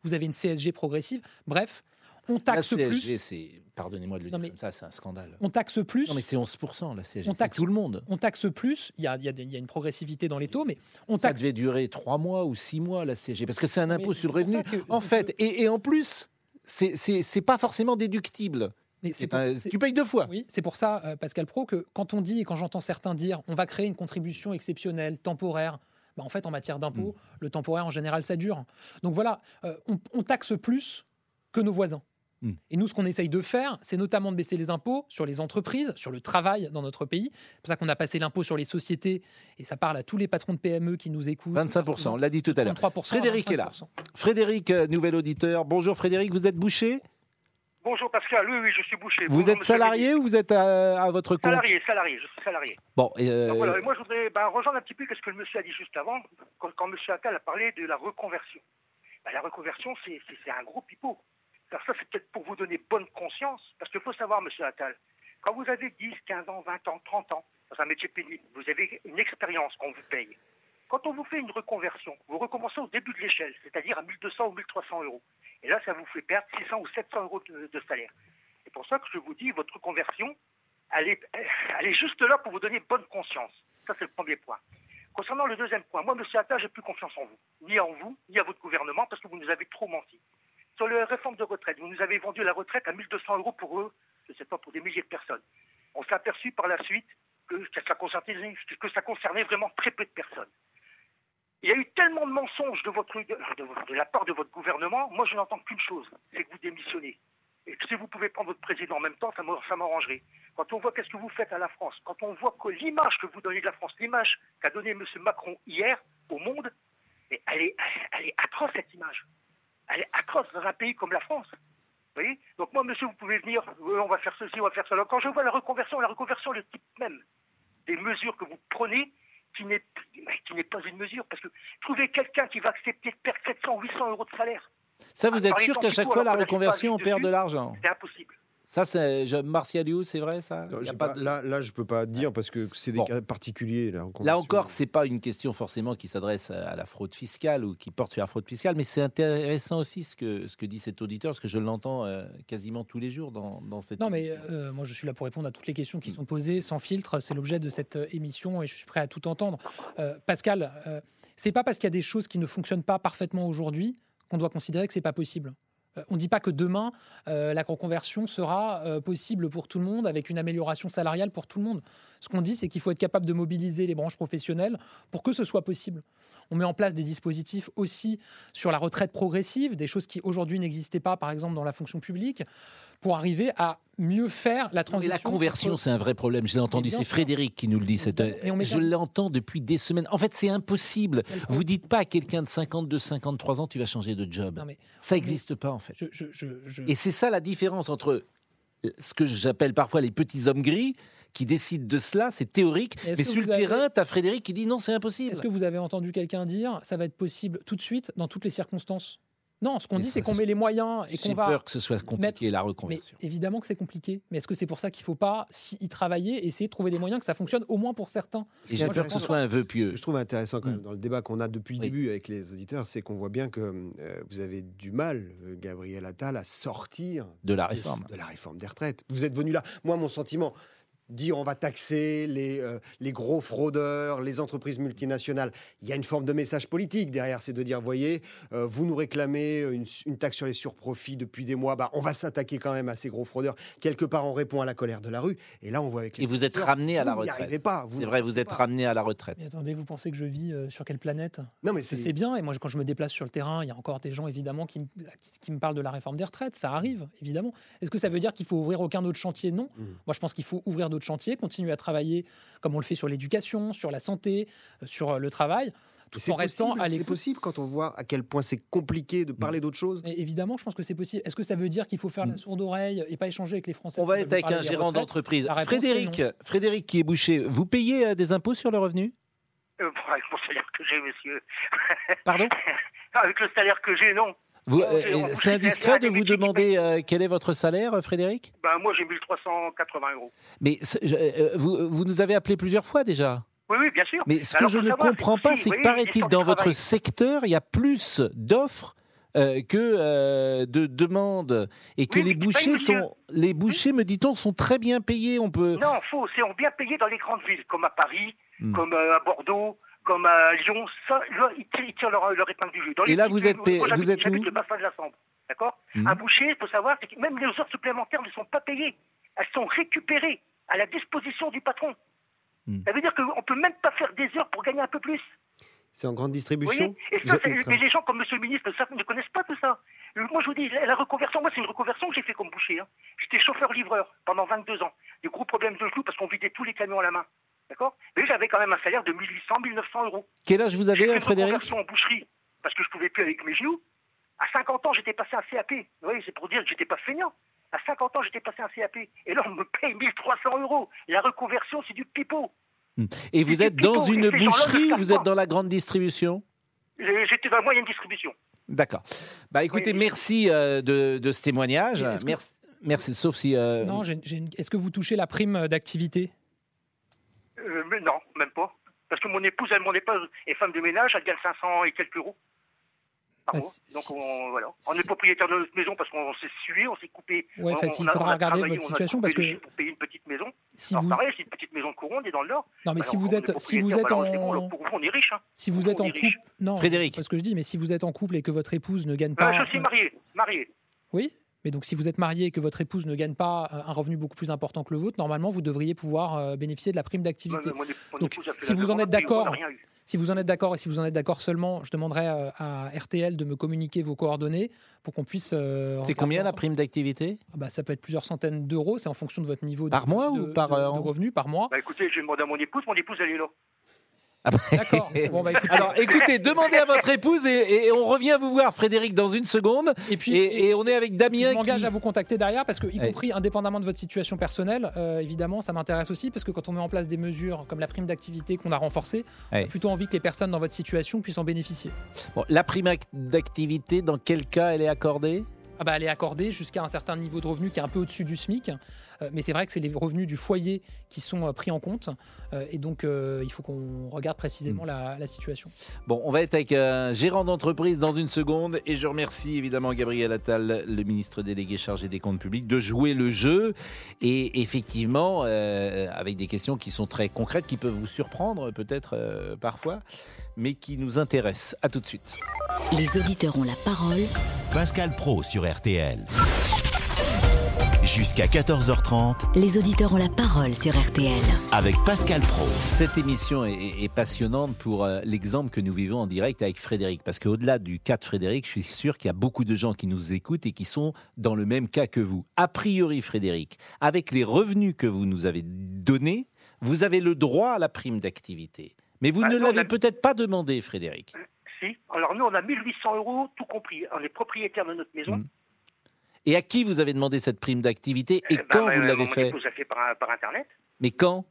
Vous avez une CSG progressive. Bref, on La taxe CSG, plus. c'est, pardonnez-moi de le Non, dire mais- comme ça, c'est un scandale. On taxe plus. Non mais c'est 11% la CSG, On taxe- tout le monde. On taxe plus, il y a, il y a des- il y a une progressivité dans les taux, mais on Ça taxe. devait durer 3 mois ou 6 mois la CSG, parce que c'est un impôt sur le ça revenu. En fait, et, et en plus, c'est, pas forcément déductible. mais un- tu payes deux fois. Oui, c'est pour ça, euh, Pascal Pro, que quand on dit et quand j'entends certains dire on va créer une contribution exceptionnelle, temporaire, bah, en fait, en matière d'impôt, Mm. le temporaire, en général, ça dure. Donc voilà, euh, on, on taxe plus que nos voisins. Mm. Et nous, ce qu'on essaye de faire, c'est notamment de baisser les impôts sur les entreprises, sur le travail dans notre pays. C'est pour ça qu'on a passé l'impôt sur les sociétés, et ça parle à tous les patrons de PME qui nous écoutent. 25%, on l'a dit tout à l'heure. 33% à Frédéric est là. 25%. Frédéric, euh, nouvel auditeur. Bonjour Frédéric, vous êtes boucher? Bonjour Pascal, oui, oui, je suis bouché. Vous Bonjour, êtes salarié ou vous êtes à, à votre compte? Salarié, salarié, je suis salarié. Bon, et, euh, Donc voilà, et moi je voudrais ben, rejoindre un petit peu ce que le monsieur a dit juste avant, quand, quand monsieur Attal a parlé de la reconversion. Ben, la reconversion, c'est un gros pipeau. Alors ça, c'est peut-être pour vous donner bonne conscience, parce qu'il faut savoir, monsieur Attal, quand vous avez 10, 15 ans, 20 ans, 30 ans, dans un métier pénible, vous avez une expérience qu'on vous paye. Quand on vous fait une reconversion, vous recommencez au début de l'échelle, c'est-à-dire à 1200 ou 1300 euros. Et là, ça vous fait perdre 600 ou 700 euros de, salaire. C'est pour ça que je vous dis, votre reconversion, elle est, elle est juste là pour vous donner bonne conscience. Ça, c'est le premier point. Concernant le deuxième point, moi, M. Attal, j'ai plus confiance en vous. Ni en vous, ni à votre gouvernement, parce que vous nous avez trop menti. Sur la réforme de retraite, vous nous avez vendu la retraite à 1200 euros pour eux, je ne sais pas, pour des milliers de personnes. On s'est aperçu par la suite que, ça concernait, vraiment très peu de personnes. Il y a eu tellement de mensonges de, la part de votre gouvernement, moi je n'entends qu'une chose, c'est que vous démissionnez. Et que si vous pouvez prendre votre président en même temps, ça m'ar- ça m'arrangerait. Quand on voit qu'est-ce que vous faites à la France, quand on voit que l'image que vous donnez de la France, l'image qu'a donnée M. Macron hier au monde, elle est, elle est atroce cette image. Elle est atroce dans un pays comme la France. Vous voyez Donc moi, monsieur, vous pouvez venir, euh, on va faire ceci, on va faire cela. Quand je vois la reconversion, la reconversion, le type même des mesures que vous prenez, qui n'est qui n'est pas une mesure, parce que trouver quelqu'un qui va accepter de perdre 700 800 euros de salaire, ça, vous êtes par sûr qu'à chaque fois, la reconversion, on perd de l'argent c'est impossible. Ça, c'est je- Martial You, c'est vrai ça? Non, Y a j'ai pas pas- de- là, là, je peux pas dire parce que c'est des Bon. cas particuliers. Là, Là encore, c'est pas une question forcément qui s'adresse à la fraude fiscale ou qui porte sur la fraude fiscale, mais c'est intéressant aussi ce que, ce que dit cet auditeur, parce que je l'entends euh, quasiment tous les jours dans, dans cette Non, mais euh, moi, je suis là pour répondre à toutes les questions qui sont posées sans filtre. C'est l'objet de cette euh, émission et je suis prêt à tout entendre. Euh, Pascal, euh, c'est pas parce qu'il y a des choses qui ne fonctionnent pas parfaitement aujourd'hui qu'on doit considérer que c'est pas possible. Euh, On ne dit pas que demain, euh, la reconversion sera euh, possible pour tout le monde avec une amélioration salariale pour tout le monde. Ce qu'on dit, c'est qu'il faut être capable de mobiliser les branches professionnelles pour que ce soit possible. On met en place des dispositifs aussi sur la retraite progressive, des choses qui aujourd'hui n'existaient pas, par exemple, dans la fonction publique, pour arriver à mieux faire la Mais transition. la conversion, entre- c'est un vrai problème. Je l'ai entendu. C'est. Frédéric qui nous le dit. cette- Mais Je l'entends depuis des semaines. En fait, c'est impossible. Vous dites pas à quelqu'un de 52, 53 ans, tu vas changer de job. Non, mais Ça n'existe pas, en fait. je, je- je- je- Et c'est ça la différence entre ce que j'appelle parfois les petits hommes gris qui décident de cela, c'est théorique, Et mais sur le avez- terrain, tu as Frédéric qui dit non, c'est impossible. Est-ce que vous avez entendu quelqu'un dire ça va être possible tout de suite dans toutes les circonstances? Non, ce qu'on dit, c'est qu'on met les moyens et qu'on J'ai va. peur que ce soit compliqué la Mais reconversion. évidemment que c'est compliqué. Mais est-ce que c'est pour ça qu'il ne faut pas y travailler, essayer de trouver des moyens que ça fonctionne au moins pour certains? Et j'ai peur que ce soit un vœu Ce pieux. que je trouve intéressant quand même Mm. dans le débat qu'on a depuis le Oui. début avec les auditeurs, c'est qu'on voit bien que euh, vous avez du mal, euh, Gabriel Attal, à sortir De la de- réforme. de, la réforme des retraites. Vous êtes venu là. Moi, mon sentiment, dire on va taxer les, euh, les gros fraudeurs, les entreprises multinationales. Il y a une forme de message politique derrière, c'est de dire, voyez, euh, vous nous réclamez une, une taxe sur les surprofits depuis des mois, bah, on va s'attaquer quand même à ces gros fraudeurs. Quelque part, on répond à la colère de la rue. Et là, on voit avec les Et vous êtes ramené à la vous n'y retraite. arrivez pas. C'est vrai, vous êtes ramené à la retraite. Mais attendez, vous pensez que je vis euh, sur quelle planète? Non, mais C'est c'est bien, et moi quand je me déplace sur le terrain, il y a encore des gens évidemment qui, me- qui- qui me parlent de la réforme des retraites, ça arrive évidemment. Est-ce que ça veut dire qu'il faut ouvrir aucun autre chantier? Non. Mm. Moi je pense qu'il faut ouvrir d'autres chantiers, continuer à travailler comme on le fait sur l'éducation, sur la santé, euh, sur euh, le travail, tout c'est en restant possible, à C'est possible quand on voit à quel point c'est compliqué de parler d'autre chose. Et évidemment, je pense que c'est possible. Est-ce que ça veut dire qu'il faut faire la sourde oreille et pas échanger avec les Français On va être avec un gérant d'entreprise. Frédéric. Frédéric qui est boucher, vous payez euh, des impôts sur le revenu? Euh, mon salaire que j'ai, monsieur. Pardon? Avec le salaire que j'ai, non. Euh, on C'est indiscret de vous demander euh, quel est votre salaire, euh, Frédéric? Ben, moi, j'ai 1380 euros. Mais euh, vous, vous nous avez appelé plusieurs fois déjà. Oui, oui, bien sûr. Mais ce que je ne savoir, comprends pas, c'est que paraît-il, dans votre travail. secteur, il y a plus d'offres euh, que euh, de demandes et que Oui, les payes, bouchers sont, les bouchers, me dit-on, sont très bien payés. On peut. Non, faux. C'est bien payé dans les grandes villes, comme à Paris, Hmm. comme euh, à Bordeaux, comme à Lyon. Ça, là, ils tirent, ils tirent leur, leur épingle du jeu. Dans Et là, vous êtes j'habite- vous êtes J'habite où le bassin de la Sambre. D'accord Hmm. Un boucher, il faut savoir, c'est que même les heures supplémentaires ne sont pas payées. Elles sont récupérées à la disposition du patron. Hmm. Ça veut dire qu'on ne peut même pas faire des heures pour gagner un peu plus. C'est en grande Vous distribution. Et Vous ça, êtes- c'est- mais les gens comme Monsieur le ministre ça, ne connaissent pas tout ça. Euh, Moi, je vous dis, la, la reconversion, moi, c'est une reconversion que j'ai fait comme boucher. hein. J'étais chauffeur-livreur pendant 22 ans. Des gros problèmes de genoux parce qu'on vidait tous les camions à la main. D'accord Mais j'avais quand même un salaire de 1800, 1900 euros. Quel âge vous J'ai avez, fait une Frédéric reconversion en boucherie parce que je pouvais plus avec mes genoux. À 50 ans, j'étais passé un CAP. Oui, c'est pour dire que j'étais pas feignant. À 50 ans, j'étais passé un CAP. Et là, on me paye 1300 euros. La reconversion, c'est du pipeau. Et vous êtes dans pipeau, une ne boucherie vous êtes dans la grande distribution? J'ai- J'étais dans la moyenne distribution. D'accord. Bah écoutez, Oui. merci euh, de, de ce témoignage. Et est-ce que- Merci, merci, sauf si. euh, Non, j'ai- j'ai une- est-ce que vous touchez la prime d'activité? Mais non, même pas. Parce que mon épouse, elle, mon épouse est femme de ménage, elle gagne 500 et quelques euros par Ah, mois. Donc on, voilà. on est propriétaire de notre maison parce qu'on s'est sué, on s'est coupé. Ouais, on, il a- faudra on a regarder votre situation parce que pour payer une petite maison. si Alors vous, pareil, c'est une petite maison de Coron, on est dans le Nord. non mais Alors, si vous êtes, si vous êtes bon, en, pour vous, on est riche. Hein. si vous êtes en couple, non, Frédéric. c'est pas ce que je dis, mais si vous êtes en couple et que votre épouse ne gagne Euh, pas, je suis marié, marié. oui, mais donc si vous êtes marié et que votre épouse ne gagne pas euh, un revenu beaucoup plus important que le vôtre, normalement vous devriez pouvoir euh, bénéficier de la prime d'activité. Donc, si vous en êtes d'accord. Si vous en êtes d'accord et si vous en êtes d'accord seulement, je demanderai euh, à RTL de me communiquer vos coordonnées pour qu'on puisse. euh, C'est combien la prime d'activité? Ah bah, Ça peut être plusieurs centaines d'euros, c'est en fonction de votre niveau de, Par mois de- ou par, de- de revenus par mois. Bah écoutez, j'ai demandé à mon épouse, mon épouse, elle est là. D'accord. Bon, bah, écoutez. Alors écoutez, demandez à votre épouse et, et on revient vous voir, Frédéric, dans une seconde. Et puis, Et, et on est avec Damien. je m'engage qui- à vous contacter derrière parce que, y compris indépendamment de votre situation personnelle, euh, évidemment, ça m'intéresse aussi parce que quand on met en place des mesures comme la prime d'activité qu'on a renforcée, on a plutôt envie que les personnes dans votre situation puissent en bénéficier. Bon, la prime ac- d'activité, dans quel cas elle est accordée? Ah bah, elle est accordée jusqu'à un certain niveau de revenu qui est un peu au-dessus du SMIC. Euh, mais c'est vrai que c'est les revenus du foyer qui sont euh, pris en compte. Euh, et donc, euh, il faut qu'on regarde précisément la, la situation. Bon, on va être avec un gérant d'entreprise dans une seconde et je remercie évidemment Gabriel Attal, le ministre délégué chargé des comptes publics, de jouer le jeu et effectivement euh, avec des questions qui sont très concrètes, qui peuvent vous surprendre peut-être euh, parfois, mais qui nous intéressent. À tout de suite. Les auditeurs ont la parole. Pascal Pro sur RTL. Jusqu'à 14h30 Les auditeurs ont la parole sur RTL. avec Pascal Pro. Cette émission est, passionnante pour euh, l'exemple que nous vivons en direct avec Frédéric. Parce qu'au-delà du cas de Frédéric, je suis sûr qu'il y a beaucoup de gens qui nous écoutent et qui sont dans le même cas que vous. A priori, Frédéric, avec les revenus que vous nous avez donnés, vous avez le droit à la prime d'activité. Mais vous Bah, ne l'avez a- peut-être pas demandé, Frédéric. Alors nous, on a 1800 euros, tout compris. On est propriétaire de notre maison. Mm. Et à qui vous avez demandé cette prime d'activité et Eh ben, quand ma- vous l'avez mon fait épouse a fait par, par Internet. Mais quand?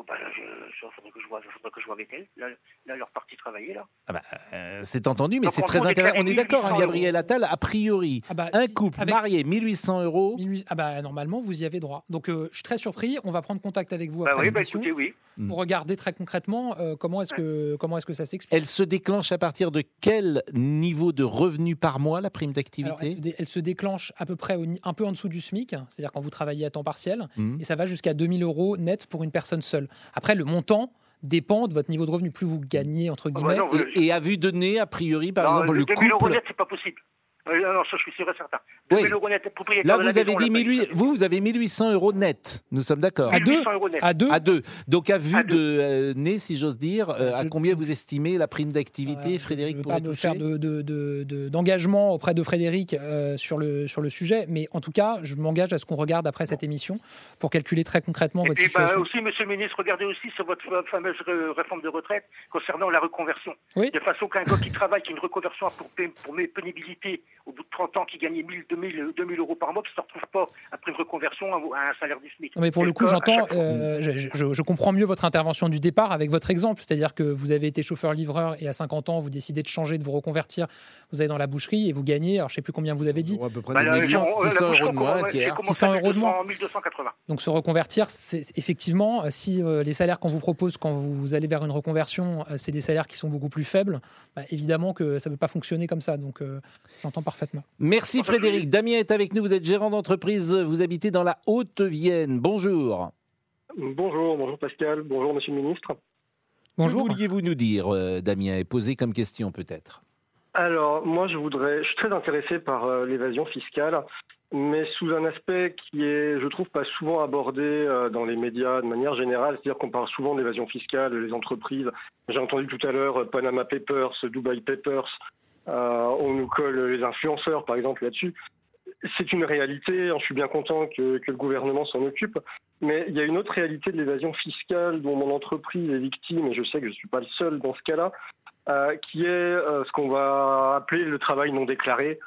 Bon, bah, là, je, je, faudrait que je vois, faudrait que je vois avec elle. Là, là leur partie travailler, là. Ah bah, euh, c'est entendu, mais c'est très intéressant. On est d'accord, hein, 1800 Gabriel Attal, a priori, Ah bah, un si, couple avec- marié, 1800 euros. 1800 Ah bah normalement vous y avez droit. Donc euh, je suis très surpris. On va prendre contact avec vous Bah après oui, bah écoutez, oui. pour regarder très concrètement euh, comment est-ce que comment est-ce que ça s'explique. Elle se déclenche à partir de quel niveau de revenu par mois, la prime elle, d'activité dé- elle se déclenche à peu près au un peu en dessous du SMIC, c'est-à-dire quand vous travaillez à temps partiel, Mhm. et ça va jusqu'à 2000 euros net pour une personne seule. Après, le montant dépend de votre niveau de revenu. Plus vous gagnez, entre Ah bah guillemets, non, et, et à vue de nez, a priori, par non, exemple, le 2000 euros couple. net, c'est pas possible. Euh, non, non, ça, je suis sûr et certain. Oui. 2000 euros net, propriétaire Là, de la vous avez maison, dit la 1800, paye, vous, vous avez 1800 euros net. Nous sommes d'accord. À deux 1800 euros net. à deux. À deux. Donc, à vue À de euh, nez, si j'ose dire, euh, à combien vous estimez la prime d'activité, Euh, Frédéric Je ne veux pas me faire de- de- de- de- d'engagement auprès de Frédéric euh, sur, le, sur le sujet, mais en tout cas, je m'engage à ce qu'on regarde après cette émission pour calculer très concrètement Et votre puis, bah, aussi, monsieur le ministre, regardez aussi sur votre fa- fameuse réforme de retraite concernant la reconversion. Oui. De façon qu'un gars qui travaille, qui a une reconversion pour, pour mes pénibilité, au bout de 30 ans, qui gagnait 1000, 2000, 2000 euros par mois, qui ne se retrouve pas, après une reconversion, à un salaire du SMIC. Non, mais pour le coup, j'entends, euh, je, je- je comprends mieux votre intervention du départ avec votre exemple. C'est-à-dire que vous avez été chauffeur-livreur et à 50 ans, vous décidez de changer, de vous reconvertir. Vous allez dans la boucherie et vous gagnez, alors je ne sais plus combien vous avez dit. à peu près Bah, de là, 600 on- la 600 bouche euros de moins, commence- un tiers. j'ai commencé 600 à euros de moins. 1280. Donc se reconvertir, c'est effectivement, euh, si euh, les salaires qu'on vous propose quand vous allez vers une reconversion, euh, c'est des salaires qui sont beaucoup plus faibles, bah, évidemment que ça ne peut pas fonctionner comme ça. Donc euh, j'entends parfaitement. Merci Frédéric. Damien est avec nous. Vous êtes gérant d'entreprise. Vous habitez dans la Haute-Vienne. Bonjour. Bonjour, bonjour Pascal, bonjour Monsieur le Ministre. Bonjour. Que vouliez-vous nous dire, euh, Damien, et poser comme question peut-être? Alors, moi, je voudrais, je suis très intéressé par euh, l'évasion fiscale, mais sous un aspect qui est, je trouve, pas souvent abordé euh, dans les médias de manière générale. C'est-à-dire qu'on parle souvent d'évasion fiscale, les entreprises. J'ai entendu tout à l'heure Panama Papers, Dubai Papers. Euh, on nous colle les influenceurs, par exemple, là-dessus. C'est une réalité. hein, Je suis bien content que, le gouvernement s'en occupe. Mais il y a une autre réalité de l'évasion fiscale dont mon entreprise est victime, et je sais que je ne suis pas le seul dans ce cas-là, euh, qui est euh, ce qu'on va appeler le travail non déclaré.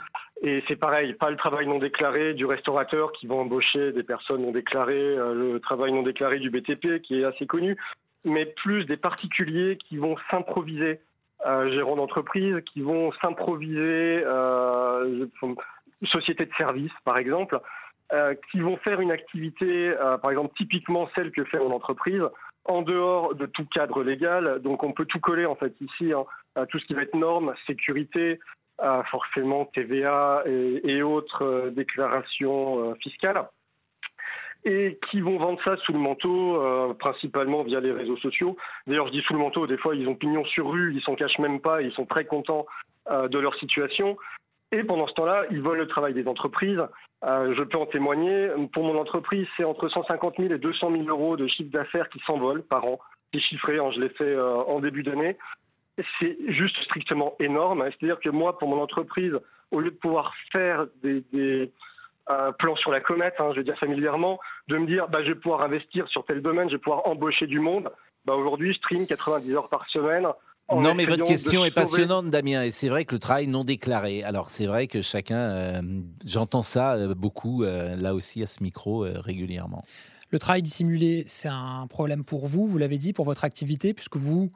Et c'est pareil, pas le travail non déclaré du restaurateur qui va embaucher des personnes non déclarées, le travail non déclaré du BTP qui est assez connu, mais plus des particuliers qui vont s'improviser gérants d'entreprise, qui vont s'improviser euh, société de services, par exemple, euh, qui vont faire une activité, euh, par exemple typiquement celle que fait mon entreprise, en dehors de tout cadre légal. Donc on peut tout coller en fait ici, hein, à tout ce qui va être normes, sécurité, euh, forcément TVA et, et autres euh, déclarations euh, fiscales. Et qui vont vendre ça sous le manteau, euh, principalement via les réseaux sociaux. D'ailleurs, je dis sous le manteau, des fois ils ont pignon sur rue, ils s'en cachent même pas, ils sont très contents euh, de leur situation. Et pendant ce temps-là, ils volent le travail des entreprises. Euh, je peux en témoigner. Pour mon entreprise, c'est entre 150 000 et 200 000 euros de chiffre d'affaires qui s'envolent par an. C'est chiffré, hein, je l'ai fait euh, en début d'année. C'est juste strictement énorme. C'est-à-dire que moi, pour mon entreprise, au lieu de pouvoir faire des, des euh, plans sur la comète, hein, je veux dire familièrement, de me dire, bah, je vais pouvoir investir sur tel domaine, je vais pouvoir embaucher du monde. Bah, Aujourd'hui, je stream 90 heures par semaine. Non, mais votre question est passionnante, Damien. Et c'est vrai que le travail non déclaré. Alors, c'est vrai que chacun, euh, j'entends ça euh, beaucoup, euh, là aussi, à ce micro, euh, régulièrement. Le travail dissimulé, c'est un problème pour vous, vous l'avez dit, pour votre activité, puisque vous,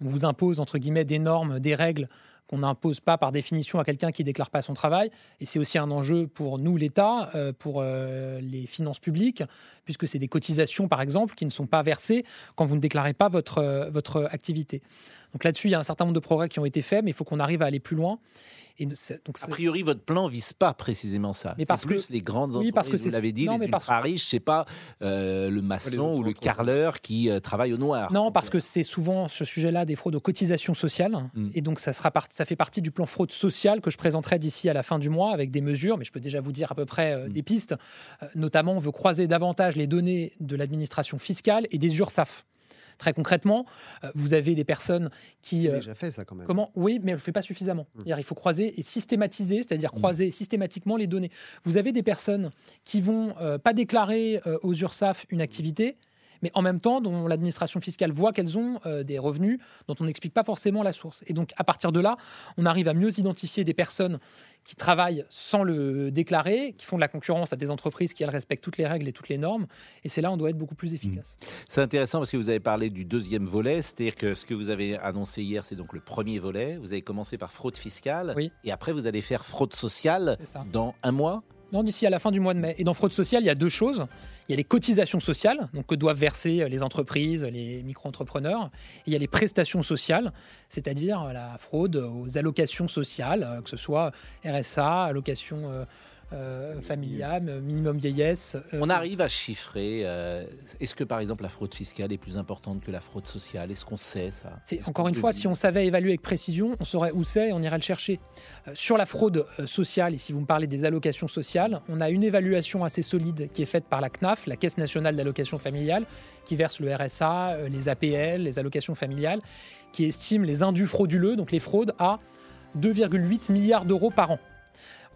on vous impose, entre guillemets, des normes, des règles qu'on n'impose pas par définition à quelqu'un qui ne déclare pas son travail. Et c'est aussi un enjeu pour nous, l'État, euh, pour euh, les finances publiques, puisque c'est des cotisations, par exemple, qui ne sont pas versées quand vous ne déclarez pas votre, euh, votre activité. Donc là-dessus, il y a un certain nombre de progrès qui ont été faits, mais il faut qu'on arrive à aller plus loin. Et donc A priori, votre plan vise pas précisément ça. Mais C'est parce plus que- les grandes oui, entreprises. parce que vous l'avez dit, non, les ultra riches, c'est pas euh, le maçon ou le carreleur qui euh, travaille au noir. Non, parce que c'est souvent ce sujet-là des fraudes aux cotisations sociales. Mm. Et donc, ça, sera part- ça fait partie du plan fraude sociale que je présenterai d'ici à la fin du mois avec des mesures, mais je peux déjà vous dire à peu près euh, Mm. des pistes. Euh, notamment, on veut croiser davantage les données de l'administration fiscale et des URSAF. Très concrètement, euh, vous avez des personnes qui. C'est euh, déjà fait ça quand même. Comment Oui, mais elle ne le fait pas suffisamment. C'est-à-dire, Il faut croiser et systématiser, c'est-à-dire croiser systématiquement les données. Vous avez des personnes qui vont euh, pas déclarer euh, aux URSAF une activité, mais en même temps dont l'administration fiscale voit qu'elles ont euh, des revenus dont on n'explique pas forcément la source. Et donc à partir de là, on arrive à mieux identifier des personnes qui travaillent sans le déclarer, qui font de la concurrence à des entreprises qui elles respectent toutes les règles et toutes les normes. Et c'est là où on doit être beaucoup plus efficace. C'est intéressant parce que vous avez parlé du deuxième volet, c'est-à-dire que ce que vous avez annoncé hier, c'est donc le premier volet. Vous avez commencé par fraude fiscale, Oui. et après vous allez faire fraude sociale dans un mois. Non, d'ici à la fin du mois de mai. Et dans fraude sociale, il y a deux choses. Il y a les cotisations sociales, donc que doivent verser les entreprises, les micro-entrepreneurs. Et il y a les prestations sociales, c'est-à-dire la fraude aux allocations sociales, euh, que ce soit RSA, allocation euh, familiale, minimum vieillesse. euh, On arrive à chiffrer. euh, Est-ce que par exemple la fraude fiscale est plus importante que la fraude sociale? Est-ce qu'on sait ça? Encore une fois, si on savait évaluer avec précision, on saurait où c'est et on irait le chercher. Euh, sur la fraude sociale, et si vous me parlez des allocations sociales, on a une évaluation assez solide qui est faite par la CNAF, la Caisse nationale d'allocation familiale, qui verse le RSA, les APL, les allocations familiales, qui estime les indus frauduleux, donc les fraudes, à 2,8 milliards d'euros par an.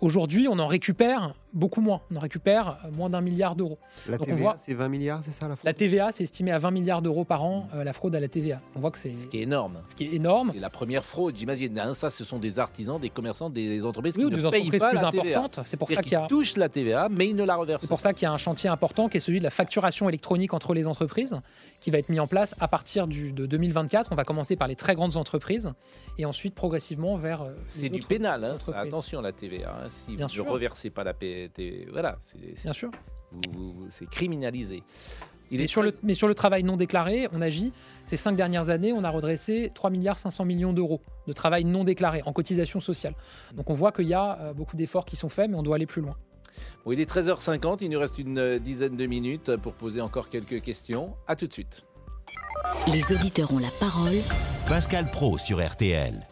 Aujourd'hui, on en récupère beaucoup moins. On en récupère euh, moins d'un milliard d'euros. La Donc on TVA, voit- c'est 20 milliards, c'est ça la fraude La TVA, c'est estimé à 20 milliards d'euros par an, euh, la fraude à la TVA. On voit que c'est Ce qui est énorme. ce qui est énorme. C'est la première fraude, j'imagine. Hein, Ça, ce sont des artisans, des commerçants, des entreprises Oui, qui ou ne des payent entreprises pas plus la TVA. importantes. C'est pour ça qu'il y a. touchent la TVA, mais ils ne la reversent C'est pour ça qu'il y a un chantier important qui est celui de la facturation électronique entre les entreprises, qui va être mis en place à partir du, de 2024. On va commencer par les très grandes entreprises et ensuite progressivement vers. euh, C'est du pénal, hein, ça, attention la TVA. hein, si Bien vous ne reversez pas la Voilà, c'est c'est- Bien sûr. vous- vous- vous- c'est criminalisé. Il Mais est sur, le, mais sur le travail non déclaré, on agit. Ces cinq dernières années, on a redressé 3 milliards 500 millions d'euros de travail non déclaré en cotisation sociale. Donc on voit qu'il y a euh, beaucoup d'efforts qui sont faits, mais on doit aller plus loin. Bon, il est 13h50, il nous reste une euh, dizaine de minutes pour poser encore quelques questions. À tout de suite. Les auditeurs ont la parole. Pascal Pro sur RTL.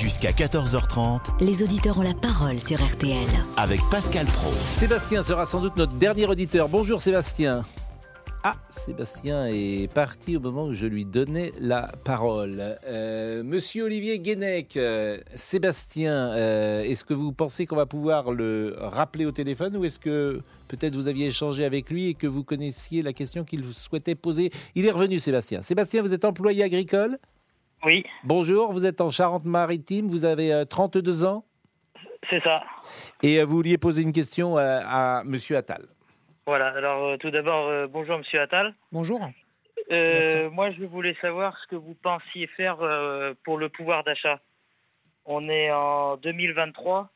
Jusqu'à 14h30 Les auditeurs ont la parole sur RTL. avec Pascal Pro. Sébastien sera sans doute notre dernier auditeur. Bonjour Sébastien. Ah, Sébastien est parti au moment où je lui donnais la parole. Euh, Monsieur Olivier Guénec, euh, Sébastien, euh, est-ce que vous pensez qu'on va pouvoir le rappeler au téléphone ou est-ce que peut-être vous aviez échangé avec lui et que vous connaissiez la question qu'il souhaitait poser? Il est revenu Sébastien. Sébastien, vous êtes employé agricole? Oui, Bonjour, vous êtes en Charente-Maritime, vous avez euh, 32 ans c'est ça. et euh, vous vouliez poser une question euh, à Monsieur Attal. Voilà. Alors, euh, tout d'abord, euh, bonjour, monsieur Attal. Bonjour. Euh, moi, je voulais savoir ce que vous pensiez faire euh, pour le pouvoir d'achat. On est en 2023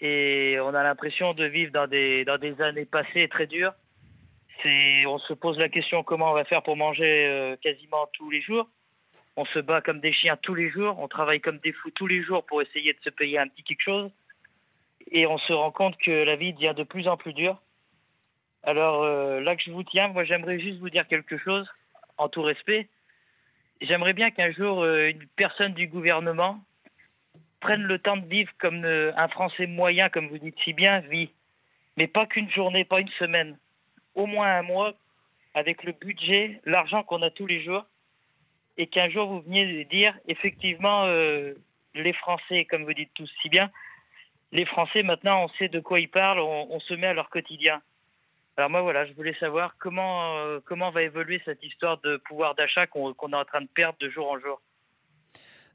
et on a l'impression de vivre dans des, dans des années passées très dures. C'est, on se pose la question comment on va faire pour manger euh, quasiment tous les jours. On se bat comme des chiens tous les jours. On travaille comme des fous tous les jours pour essayer de se payer un petit quelque chose. Et on se rend compte que la vie devient de plus en plus dure. Alors euh, là que je vous tiens, moi j'aimerais juste vous dire quelque chose, en tout respect. J'aimerais bien qu'un jour euh, une personne du gouvernement prenne le temps de vivre comme euh, un Français moyen, comme vous dites si bien, vit. Mais pas qu'une journée, pas une semaine. Au moins un mois, avec le budget, l'argent qu'on a tous les jours. Et qu'un jour vous veniez dire, effectivement, euh, les Français, comme vous dites tous si bien, les Français maintenant on sait de quoi ils parlent, on, se met à leur quotidien. Alors moi voilà, je voulais savoir comment euh, comment va évoluer cette histoire de pouvoir d'achat qu'on qu'on est en train de perdre de jour en jour.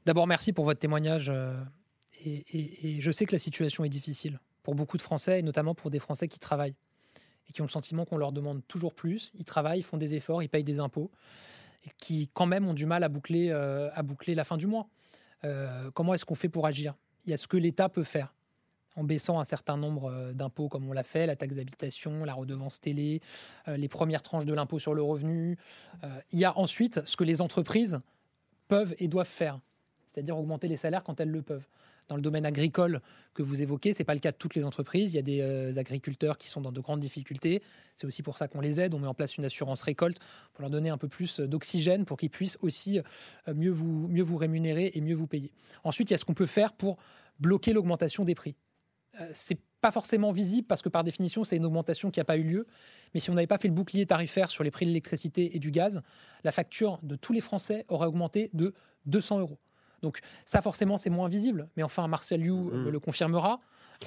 D'abord, merci pour votre témoignage. euh, et- et je sais que la situation est difficile pour beaucoup de Français, et notamment pour des Français qui travaillent et qui ont le sentiment qu'on leur demande toujours plus. Ils travaillent, ils font des efforts, ils payent des impôts, qui quand même ont du mal à boucler, euh, la fin du mois. Euh, comment est-ce qu'on fait pour agir? Il y a ce que l'État peut faire en baissant un certain nombre euh, d'impôts comme on l'a fait, la taxe d'habitation, la redevance télé, les premières tranches de l'impôt sur le revenu. Il y a ensuite ce que les entreprises peuvent et doivent faire, c'est-à-dire augmenter les salaires quand elles le peuvent. Dans le domaine agricole que vous évoquez, ce n'est pas le cas de toutes les entreprises. Il y a des euh, agriculteurs qui sont dans de grandes difficultés. C'est aussi pour ça qu'on les aide. On met en place une assurance récolte pour leur donner un peu plus euh, d'oxygène pour qu'ils puissent aussi euh, mieux, vous, mieux vous rémunérer et mieux vous payer. Ensuite, il y a ce qu'on peut faire pour bloquer l'augmentation des prix. Euh, c'est pas forcément visible parce que par définition, c'est une augmentation qui n'a pas eu lieu. Mais si on n'avait pas fait le bouclier tarifaire sur les prix de l'électricité et du gaz, la facture de tous les Français aurait augmenté de 200 euros. Donc ça, forcément, c'est moins visible. Mais enfin, Marcel Liu me le confirmera.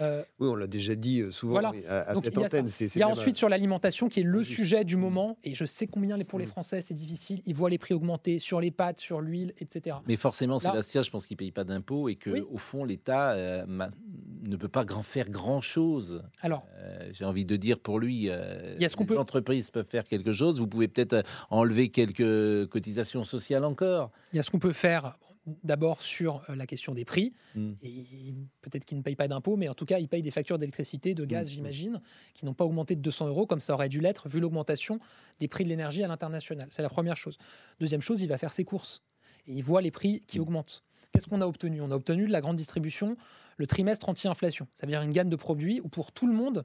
Euh, Oui, on l'a déjà dit euh, souvent Voilà. oui, à, à Donc, cette il y a ça. antenne. Il y a ensuite euh, sur l'alimentation qui est le sujet du moment. Et je sais combien pour les Mm. Français c'est difficile. Ils voient les prix augmenter sur les pâtes, sur l'huile, etc. Mais forcément, Là- Sébastien, je pense qu'il ne paye pas d'impôts et que, Oui. au fond, l'État euh, ne peut pas grand faire grand-chose. Alors, Euh, J'ai envie de dire pour lui, euh, les peut- entreprises peuvent faire quelque chose. Vous pouvez peut-être euh, enlever quelques cotisations sociales encore. il y a ce qu'on peut faire d'abord sur euh, la question des prix. Mm. Et peut-être qu'ils ne payent pas d'impôts, mais en tout cas, ils payent des factures d'électricité, de gaz, Mm. j'imagine, qui n'ont pas augmenté de 200 euros comme ça aurait dû l'être vu l'augmentation des prix de l'énergie à l'international. C'est la première chose. Deuxième chose, il va faire ses courses et il voit les prix qui Mm. augmentent. Qu'est-ce qu'on a obtenu? On a obtenu de la grande distribution le trimestre anti-inflation. Ça veut dire une gamme de produits où pour tout le monde,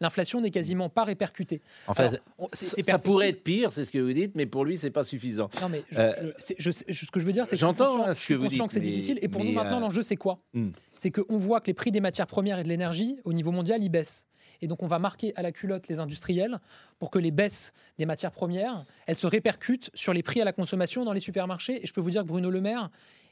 l'inflation n'est quasiment pas répercutée. En fait, Alors, on- c'est- ça, pourrait être pire, c'est ce que vous dites, mais pour lui, c'est pas suffisant. Non, mais je- Euh, je- je ce que je veux dire, c'est que J'entends, hein, je ce suis que vous dites, que c'est difficile. Et pour nous, maintenant, euh, l'enjeu, c'est quoi? Hmm. C'est qu'on voit que les prix des matières premières et de l'énergie, au niveau mondial, ils baissent. Et donc, on va marquer à la culotte les industriels pour que les baisses des matières premières, elles se répercutent sur les prix à la consommation dans les supermarchés. Et je peux vous dire que Bruno Le Maire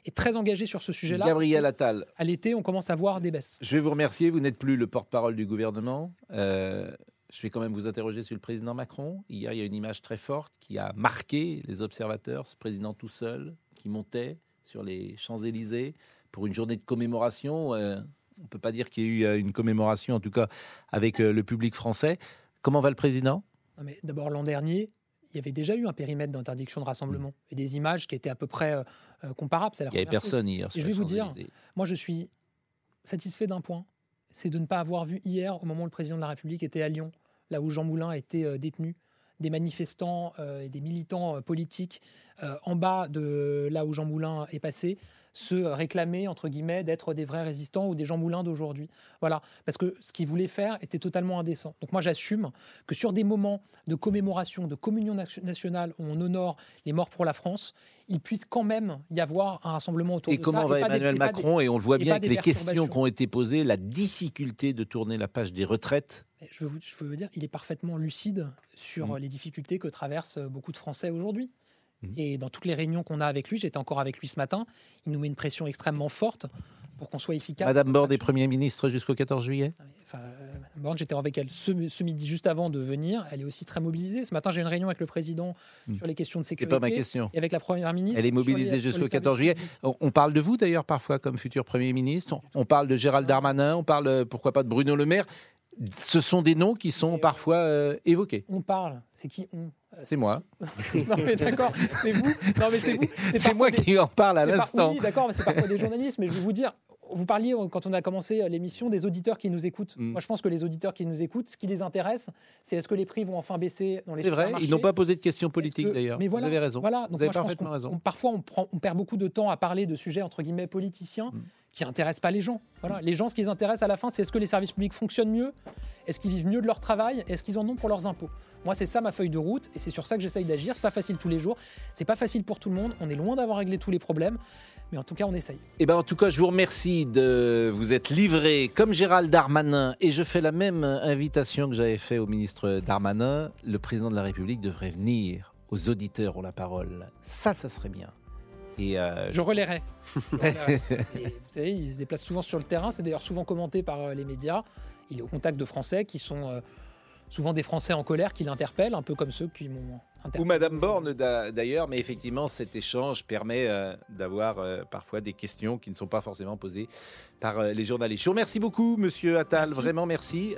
est très engagé sur ce sujet-là. Gabriel Attal, À l'été, on commence à voir des baisses. je vais vous remercier. Vous n'êtes plus le porte-parole du gouvernement. Euh, je vais quand même vous interroger sur le président Macron. Hier, il y a une image très forte qui a marqué les observateurs. Ce président tout seul qui montait sur les Champs-Élysées pour une journée de commémoration. Euh, on ne peut pas dire qu'il y a eu euh, une commémoration, en tout cas avec le public français. Comment va le président? D'abord, l'an dernier, il y avait déjà eu un périmètre d'interdiction de rassemblement et des images qui étaient à peu près euh, euh, comparables. Il n'y avait chose. personne hier. sur je vais vous dire. Moi, je suis satisfait d'un point, c'est de ne pas avoir vu hier, au moment où le président de la République était à Lyon, là où Jean Moulin été euh, détenu, des manifestants euh, et des militants politiques en bas de là où Jean Moulin est passé se réclamer, entre guillemets, d'être des vrais résistants ou des Jean Moulin d'aujourd'hui. Voilà, parce que ce qu'ils voulaient faire était totalement indécent. Donc moi, j'assume que sur des moments de commémoration, de communion nation- nationale, où on honore les morts pour la France, il puisse quand même y avoir un rassemblement autour Et de comment ça. va pas des- Emmanuel et des- Macron Et on le voit et bien avec les questions qui ont été posées, la difficulté de tourner la page des retraites. Je veux, vous, je veux vous dire, il est parfaitement lucide sur Mm. les difficultés que traversent beaucoup de Français aujourd'hui. Mm. Et dans toutes les réunions qu'on a avec lui, j'étais encore avec lui ce matin, il nous met une pression extrêmement forte pour qu'on soit efficace. Madame Borne est Premier ministre jusqu'au 14 juillet? Enfin, euh, Borne, j'étais avec elle ce, ce midi juste avant de venir. Elle est aussi très mobilisée. Ce matin, j'ai une réunion avec le président Mm. sur les questions de C'est sécurité. pas ma question. Et avec la première ministre. Elle est mobilisée jusqu'au services 14 juillet. On on parle de vous d'ailleurs parfois comme futur Premier ministre. On- On parle de Gérald Darmanin, on parle euh, pourquoi pas de Bruno Le Maire. Ce sont des noms qui sont parfois euh, évoqués. On parle. C'est qui on? C'est moi. Non mais d'accord, c'est vous. Non mais c'est vous. C'est moi des- qui en parle à l'instant. Oui, d'accord, mais c'est parfois des journalistes. Mais je vais vous dire, vous parliez euh, quand on a commencé euh, l'émission des auditeurs qui nous écoutent. Mm. Moi, je pense que les auditeurs qui nous écoutent, ce qui les intéresse, c'est est-ce que les prix vont enfin baisser dans les C'est vrai, ils n'ont pas posé de questions politiques que- d'ailleurs. Mais Vous voilà, avez raison. Voilà, donc Vous avez moi, parfaitement raison. on- parfois, on, prend, on perd beaucoup de temps à parler de sujets entre guillemets politiciens Mm. Qui intéressent pas les gens. Voilà, les gens, ce qui les intéresse à la fin, c'est est-ce que les services publics fonctionnent mieux, est-ce qu'ils vivent mieux de leur travail, est-ce qu'ils en ont pour leurs impôts? Moi, c'est ça ma feuille de route et c'est sur ça que j'essaye d'agir. C'est pas facile tous les jours, c'est pas facile pour tout le monde. On est loin d'avoir réglé tous les problèmes, mais en tout cas, on essaye. Eh ben, en tout cas, je vous remercie de vous être livré comme Gérald Darmanin. Et je fais la même invitation que j'avais fait au ministre Darmanin. Le président de la République devrait venir aux auditeurs ont la parole. Ça, ça serait bien. Et euh, Je relayerai. Vous savez, il se déplace souvent sur le terrain. C'est d'ailleurs souvent commenté par euh, les médias. Il est au contact de Français qui sont euh, souvent des Français en colère qui l'interpellent, un peu comme ceux qui m'ont interpellé. Ou Madame Borne d'a- d'ailleurs, mais effectivement, cet échange permet euh, d'avoir euh, parfois des questions qui ne sont pas forcément posées par euh, les journalistes. Je vous remercie beaucoup, Monsieur Attal, Merci. vraiment merci.